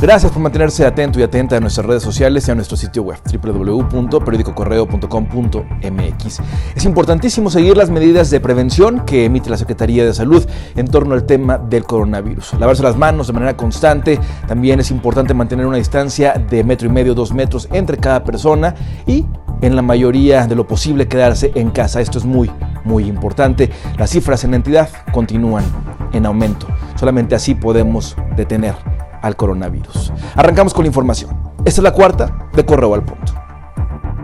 Gracias por mantenerse atento y atenta a nuestras redes sociales y a nuestro sitio web www.periodicocorreo.com.mx. Es importantísimo seguir las medidas de prevención que emite la Secretaría de Salud en torno al tema del coronavirus. Lavarse las manos de manera constante, también es importante mantener una distancia de metro y medio, dos metros entre cada persona y en la mayoría de lo posible quedarse en casa. Esto es muy, muy importante. Las cifras en la entidad continúan en aumento. Solamente así podemos detener al coronavirus. Arrancamos con la información. Esta es la cuarta de Correo al Punto.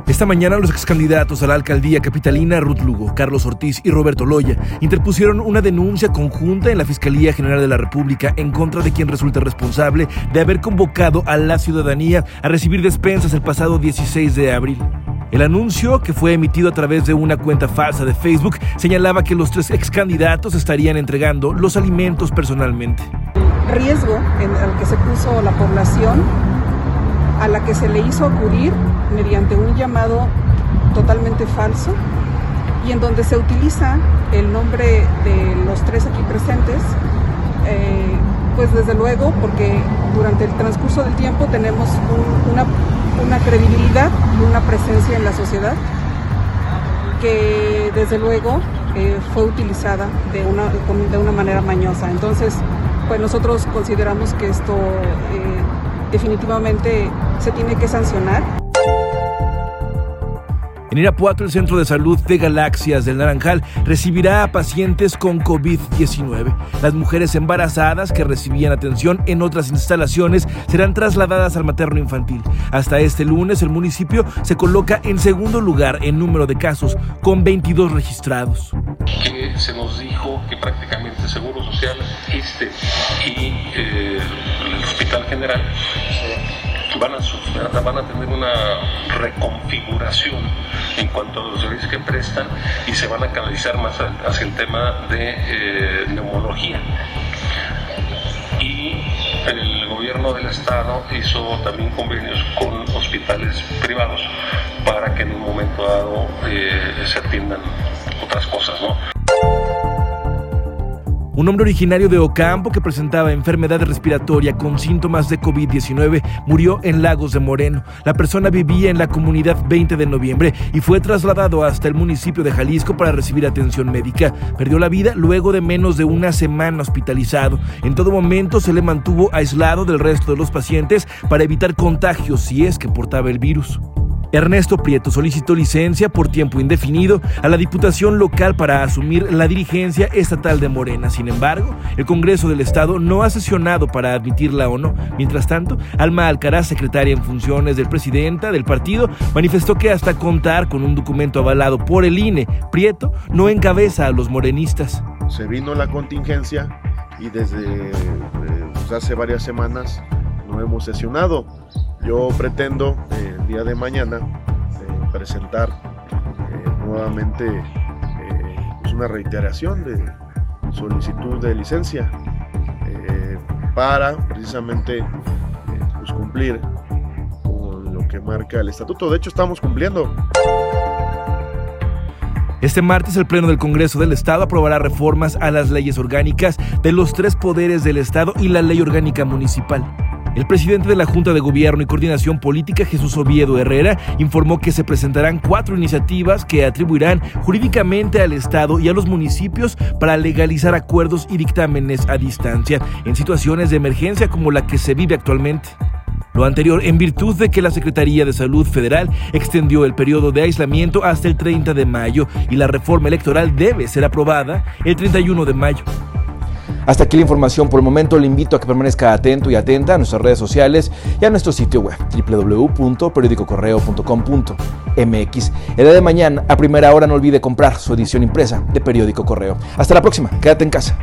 Esta mañana los ex candidatos a la alcaldía capitalina Ruth Lugo, Carlos Ortiz y Roberto Loya interpusieron una denuncia conjunta en la Fiscalía General de la República en contra de quien resulta responsable de haber convocado a la ciudadanía a recibir despensas el pasado 16 de abril. El anuncio, que fue emitido a través de una cuenta falsa de Facebook, señalaba que los tres ex candidatos estarían entregando los alimentos personalmente. Riesgo en el que se puso la población a la que se le hizo acudir mediante un llamado totalmente falso y en donde se utiliza el nombre de los tres aquí presentes, eh, pues desde luego porque durante el transcurso del tiempo tenemos una, una credibilidad y una presencia en la sociedad que desde luego eh, fue utilizada de una, de una manera mañosa. Entonces, pues nosotros consideramos que esto eh, definitivamente se tiene que sancionar. En Irapuato, el Centro de Salud de Galaxias del Naranjal recibirá a pacientes con COVID-19. Las mujeres embarazadas que recibían atención en otras instalaciones serán trasladadas al materno infantil. Hasta este lunes, el municipio se coloca en segundo lugar en número de casos, con 22 registrados. Se nos dijo que prácticamente Seguro Social, este y eh, el Hospital General van a, van a tener una reconfiguración en cuanto a los servicios que prestan y se van a canalizar más hacia el tema de eh, neumología. Y el gobierno del estado hizo también convenios con hospitales privados para que en un momento dado eh, se atiendan otras cosas, ¿no? Un hombre originario de Ocampo que presentaba enfermedad respiratoria con síntomas de COVID-19 murió en Lagos de Moreno. La persona vivía en la comunidad 20 de noviembre y fue trasladado hasta el municipio de Jalisco para recibir atención médica. Perdió la vida luego de menos de una semana hospitalizado. En todo momento se le mantuvo aislado del resto de los pacientes para evitar contagios si es que portaba el virus. Ernesto Prieto solicitó licencia por tiempo indefinido a la Diputación local para asumir la dirigencia estatal de Morena. Sin embargo, el Congreso del Estado no ha sesionado para admitirla o no. Mientras tanto, Alma Alcaraz, secretaria en funciones del presidenta del partido, manifestó que hasta contar con un documento avalado por el INE, Prieto no encabeza a los morenistas. Se vino la contingencia y desde eh, pues, hace varias semanas no hemos sesionado. Yo pretendo eh, el día de mañana eh, presentar eh, nuevamente pues una reiteración de solicitud de licencia para precisamente pues cumplir con lo que marca el estatuto. De hecho, estamos cumpliendo. Este martes el Pleno del Congreso del Estado aprobará reformas a las leyes orgánicas de los tres poderes del Estado y la ley orgánica municipal. El presidente de la Junta de Gobierno y Coordinación Política, Jesús Oviedo Herrera, informó que se presentarán cuatro iniciativas que atribuirán jurídicamente al Estado y a los municipios para legalizar acuerdos y dictámenes a distancia en situaciones de emergencia como la que se vive actualmente. Lo anterior en virtud de que la Secretaría de Salud Federal extendió el periodo de aislamiento hasta el 30 de mayo y la reforma electoral debe ser aprobada el 31 de mayo. Hasta aquí la información por el momento. Le invito a que permanezca atento y atenta a nuestras redes sociales y a nuestro sitio web www.periodicocorreo.com.mx. El día de mañana, a primera hora, no olvide comprar su edición impresa de Periódico Correo. Hasta la próxima. Quédate en casa.